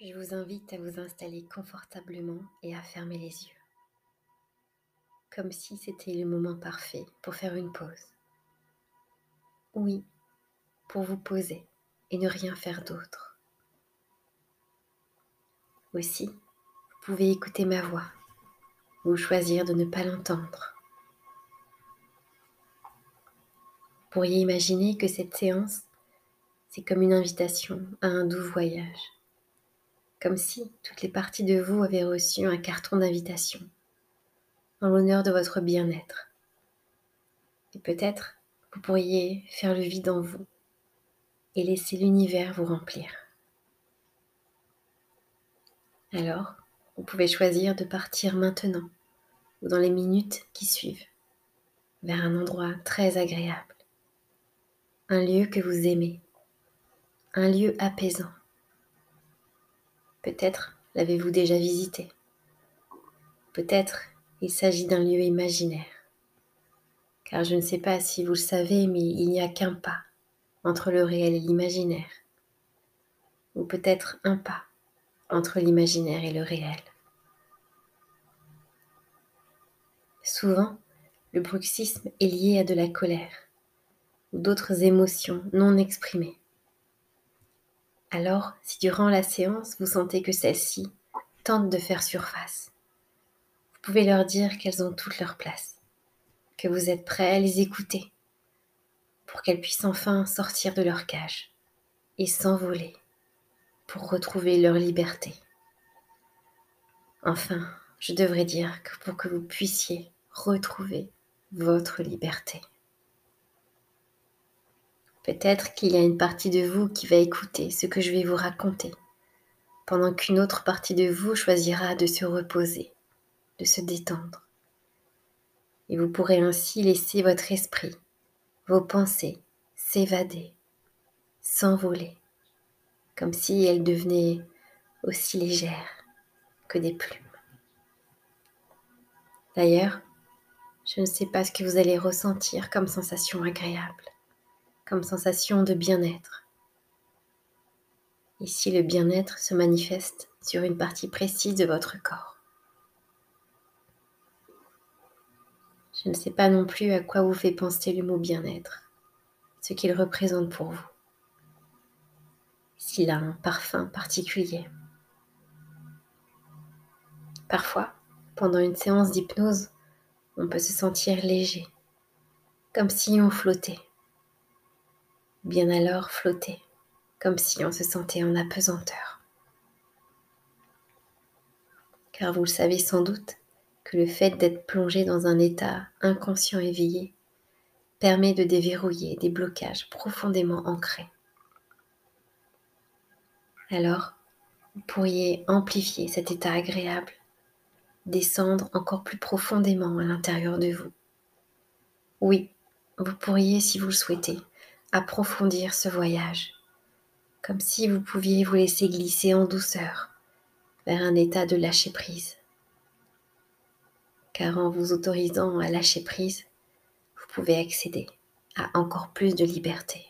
Je vous invite à vous installer confortablement et à fermer les yeux, comme si c'était le moment parfait pour faire une pause. Oui, pour vous poser et ne rien faire d'autre. Aussi, vous pouvez écouter ma voix ou choisir de ne pas l'entendre. Vous pourriez imaginer que cette séance, c'est comme une invitation à un doux voyage comme si toutes les parties de vous avaient reçu un carton d'invitation en l'honneur de votre bien-être. Et peut-être vous pourriez faire le vide en vous et laisser l'univers vous remplir. Alors, vous pouvez choisir de partir maintenant ou dans les minutes qui suivent vers un endroit très agréable, un lieu que vous aimez, un lieu apaisant Peut-être l'avez-vous déjà visité. Peut-être il s'agit d'un lieu imaginaire. Car je ne sais pas si vous le savez, mais il n'y a qu'un pas entre le réel et l'imaginaire. Ou peut-être un pas entre l'imaginaire et le réel. Souvent, le bruxisme est lié à de la colère ou d'autres émotions non exprimées. Alors, si durant la séance, vous sentez que celles-ci tentent de faire surface, vous pouvez leur dire qu'elles ont toute leur place, que vous êtes prêt à les écouter, pour qu'elles puissent enfin sortir de leur cage et s'envoler pour retrouver leur liberté. Enfin, je devrais dire que pour que vous puissiez retrouver votre liberté. Peut-être qu'il y a une partie de vous qui va écouter ce que je vais vous raconter, pendant qu'une autre partie de vous choisira de se reposer, de se détendre. Et vous pourrez ainsi laisser votre esprit, vos pensées s'évader, s'envoler, comme si elles devenaient aussi légères que des plumes. D'ailleurs, je ne sais pas ce que vous allez ressentir comme sensation agréable comme sensation de bien-être. Ici, le bien-être se manifeste sur une partie précise de votre corps? Je ne sais pas non plus à quoi vous fait penser le mot bien-être, ce qu'il représente pour vous, s'il a un parfum particulier. Parfois, pendant une séance d'hypnose, on peut se sentir léger, comme si on flottait bien alors flotter, comme si on se sentait en apesanteur. Car vous le savez sans doute que le fait d'être plongé dans un état inconscient éveillé permet de déverrouiller des blocages profondément ancrés. Alors, vous pourriez amplifier cet état agréable, descendre encore plus profondément à l'intérieur de vous. Oui, vous pourriez, si vous le souhaitez, approfondir ce voyage, comme si vous pouviez vous laisser glisser en douceur vers un état de lâcher prise. Car en vous autorisant à lâcher prise, vous pouvez accéder à encore plus de liberté.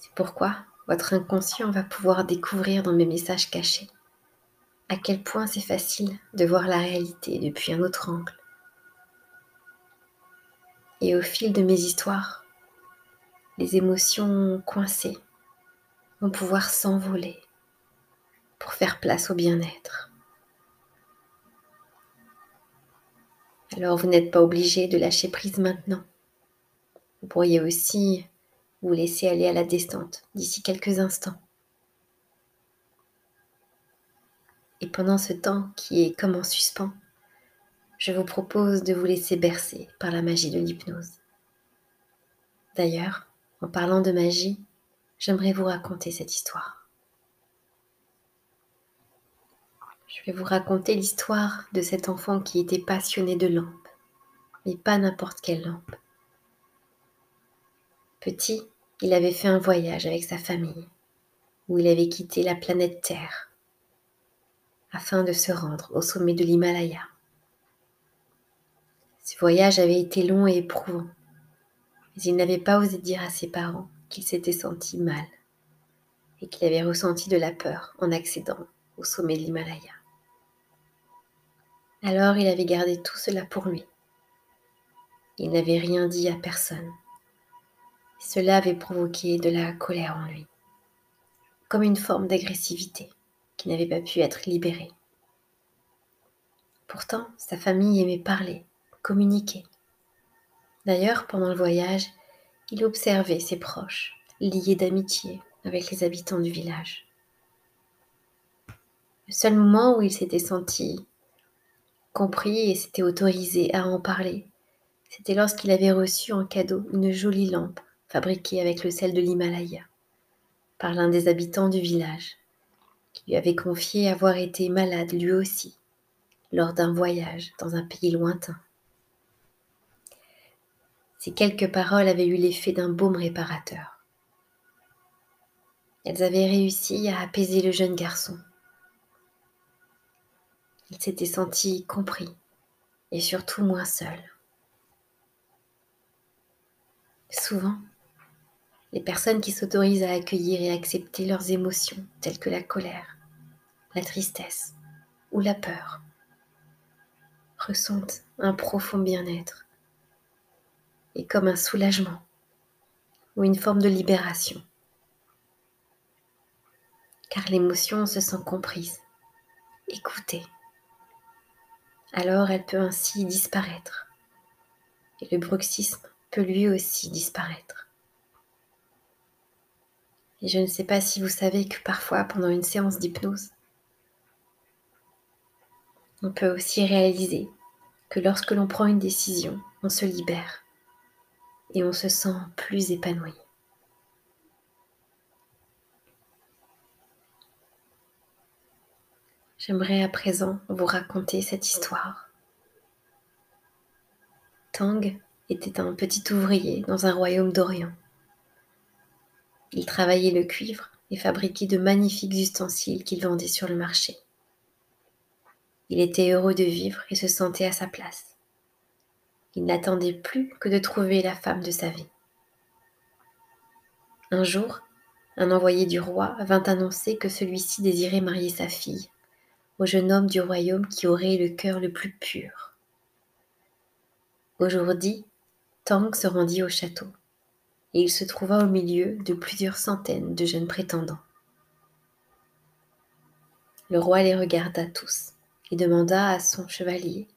C'est pourquoi votre inconscient va pouvoir découvrir dans mes messages cachés à quel point c'est facile de voir la réalité depuis un autre angle et au fil de mes histoires, les émotions coincées vont pouvoir s'envoler pour faire place au bien-être. Alors vous n'êtes pas obligé de lâcher prise maintenant. Vous pourriez aussi vous laisser aller à la descente d'ici quelques instants. Et pendant ce temps qui est comme en suspens, je vous propose de vous laisser bercer par la magie de l'hypnose. D'ailleurs, en parlant de magie, j'aimerais vous raconter cette histoire. Je vais vous raconter l'histoire de cet enfant qui était passionné de lampes, mais pas n'importe quelle lampe. Petit, il avait fait un voyage avec sa famille, où il avait quitté la planète Terre, afin de se rendre au sommet de l'Himalaya. Ce voyage avait été long et éprouvant, mais il n'avait pas osé dire à ses parents qu'il s'était senti mal et qu'il avait ressenti de la peur en accédant au sommet de l'Himalaya. Alors il avait gardé tout cela pour lui. Il n'avait rien dit à personne. Cela avait provoqué de la colère en lui, comme une forme d'agressivité qui n'avait pas pu être libérée. Pourtant, sa famille aimait parler, communiquer. D'ailleurs, pendant le voyage, il observait ses proches, liés d'amitié avec les habitants du village. Le seul moment où il s'était senti compris et s'était autorisé à en parler, c'était lorsqu'il avait reçu en cadeau une jolie lampe fabriquée avec le sel de l'Himalaya par l'un des habitants du village, qui lui avait confié avoir été malade lui aussi lors d'un voyage dans un pays lointain. Ces quelques paroles avaient eu l'effet d'un baume réparateur. Elles avaient réussi à apaiser le jeune garçon. Il s'était senti compris et surtout moins seul. Souvent, les personnes qui s'autorisent à accueillir et accepter leurs émotions telles que la colère, la tristesse ou la peur ressentent un profond bien-être et comme un soulagement ou une forme de libération. Car l'émotion se sent comprise, écoutée. Alors elle peut ainsi disparaître. Et le bruxisme peut lui aussi disparaître. Et je ne sais pas si vous savez que parfois, pendant une séance d'hypnose, on peut aussi réaliser que lorsque l'on prend une décision, on se libère et on se sent plus épanoui. J'aimerais à présent vous raconter cette histoire. Tang était un petit ouvrier dans un royaume d'Orient. Il travaillait le cuivre et fabriquait de magnifiques ustensiles qu'il vendait sur le marché. Il était heureux de vivre et se sentait à sa place. Il n'attendait plus que de trouver la femme de sa vie. Un jour, un envoyé du roi vint annoncer que celui-ci désirait marier sa fille au jeune homme du royaume qui aurait le cœur le plus pur. Aujourd'hui, Tang se rendit au château, et il se trouva au milieu de plusieurs centaines de jeunes prétendants. Le roi les regarda tous et demanda à son chevalier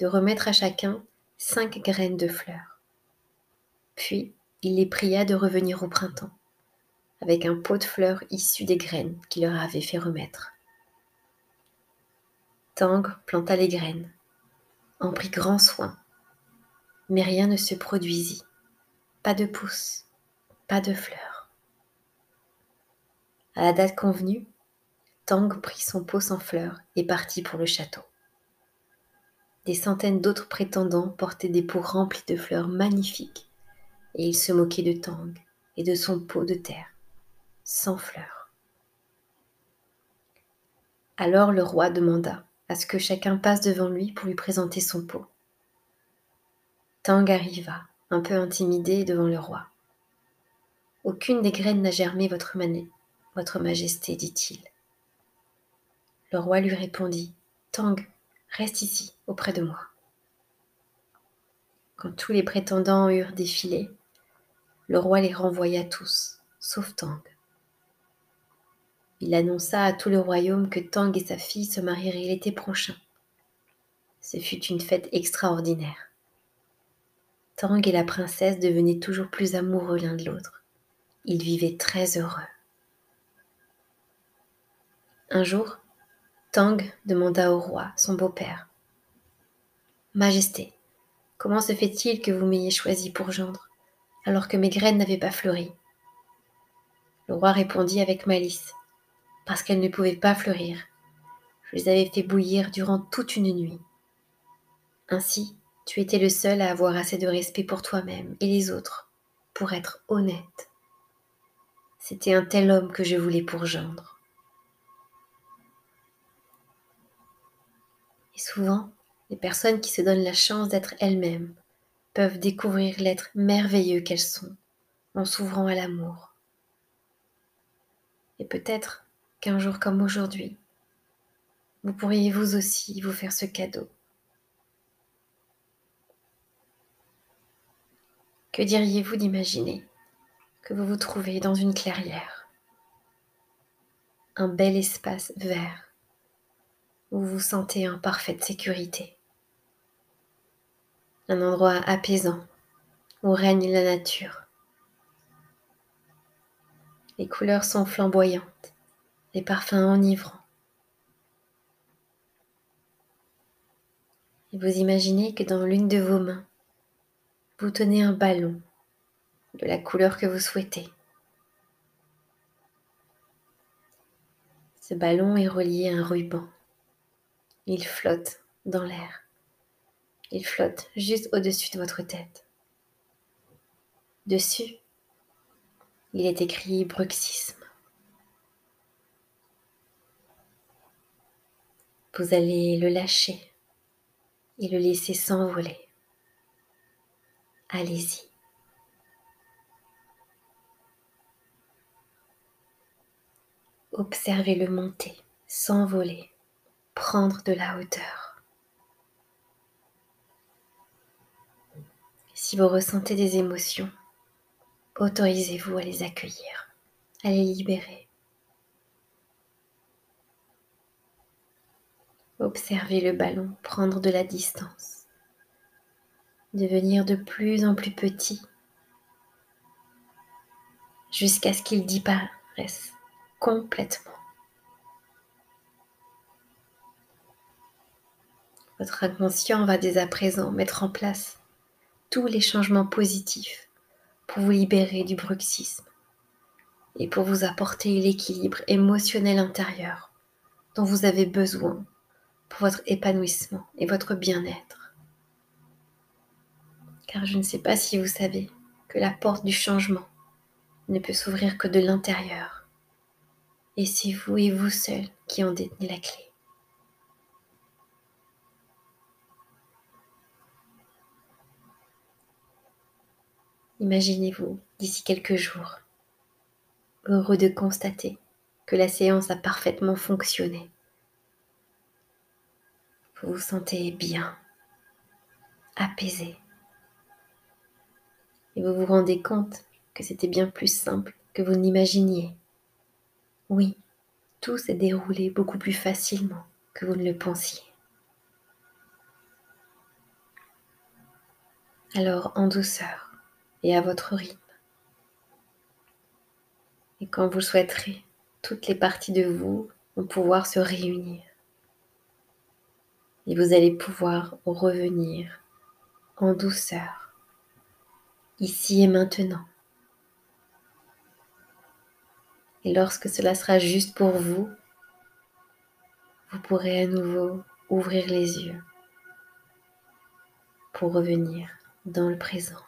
de remettre à chacun cinq graines de fleurs. Puis il les pria de revenir au printemps, avec un pot de fleurs issu des graines qu'il leur avait fait remettre. Tang planta les graines, en prit grand soin, mais rien ne se produisit, pas de pousses, pas de fleurs. À la date convenue, Tang prit son pot sans fleurs et partit pour le château. Des centaines d'autres prétendants portaient des pots remplis de fleurs magnifiques, et ils se moquaient de Tang et de son pot de terre, sans fleurs. Alors le roi demanda à ce que chacun passe devant lui pour lui présenter son pot. Tang arriva, un peu intimidé devant le roi. Aucune des graines n'a germé, votre, votre majesté, dit-il. Le roi lui répondit Tang, Reste ici, auprès de moi. Quand tous les prétendants eurent défilé, le roi les renvoya tous, sauf Tang. Il annonça à tout le royaume que Tang et sa fille se marieraient l'été prochain. Ce fut une fête extraordinaire. Tang et la princesse devenaient toujours plus amoureux l'un de l'autre. Ils vivaient très heureux. Un jour, Tang demanda au roi, son beau-père. Majesté, comment se fait-il que vous m'ayez choisi pour gendre, alors que mes graines n'avaient pas fleuri? Le roi répondit avec malice. Parce qu'elles ne pouvaient pas fleurir. Je les avais fait bouillir durant toute une nuit. Ainsi, tu étais le seul à avoir assez de respect pour toi-même et les autres, pour être honnête. C'était un tel homme que je voulais pour gendre. Et souvent, les personnes qui se donnent la chance d'être elles-mêmes peuvent découvrir l'être merveilleux qu'elles sont en s'ouvrant à l'amour. Et peut-être qu'un jour comme aujourd'hui, vous pourriez vous aussi vous faire ce cadeau. Que diriez-vous d'imaginer que vous vous trouvez dans une clairière, un bel espace vert où vous sentez en parfaite sécurité, un endroit apaisant où règne la nature. Les couleurs sont flamboyantes, les parfums enivrants. Et vous imaginez que dans l'une de vos mains, vous tenez un ballon de la couleur que vous souhaitez. Ce ballon est relié à un ruban. Il flotte dans l'air. Il flotte juste au-dessus de votre tête. Dessus, il est écrit bruxisme. Vous allez le lâcher et le laisser s'envoler. Allez-y. Observez-le monter, s'envoler, prendre de la hauteur. Si vous ressentez des émotions, autorisez-vous à les accueillir, à les libérer. Observez le ballon prendre de la distance, devenir de plus en plus petit, jusqu'à ce qu'il disparaisse complètement. Votre inconscient va dès à présent mettre en place tous les changements positifs pour vous libérer du bruxisme et pour vous apporter l'équilibre émotionnel intérieur dont vous avez besoin pour votre épanouissement et votre bien-être. Car je ne sais pas si vous savez que la porte du changement ne peut s'ouvrir que de l'intérieur. Et c'est vous et vous seul qui en détenez la clé. Imaginez-vous d'ici quelques jours, heureux de constater que la séance a parfaitement fonctionné. Vous vous sentez bien, apaisé, et vous vous rendez compte que c'était bien plus simple que vous n'imaginiez. Oui, tout s'est déroulé beaucoup plus facilement que vous ne le pensiez. Alors en douceur, et à votre rythme. Et quand vous souhaiterez, toutes les parties de vous vont pouvoir se réunir. Et vous allez pouvoir revenir en douceur, ici et maintenant. Et lorsque cela sera juste pour vous, vous pourrez à nouveau ouvrir les yeux pour revenir dans le présent.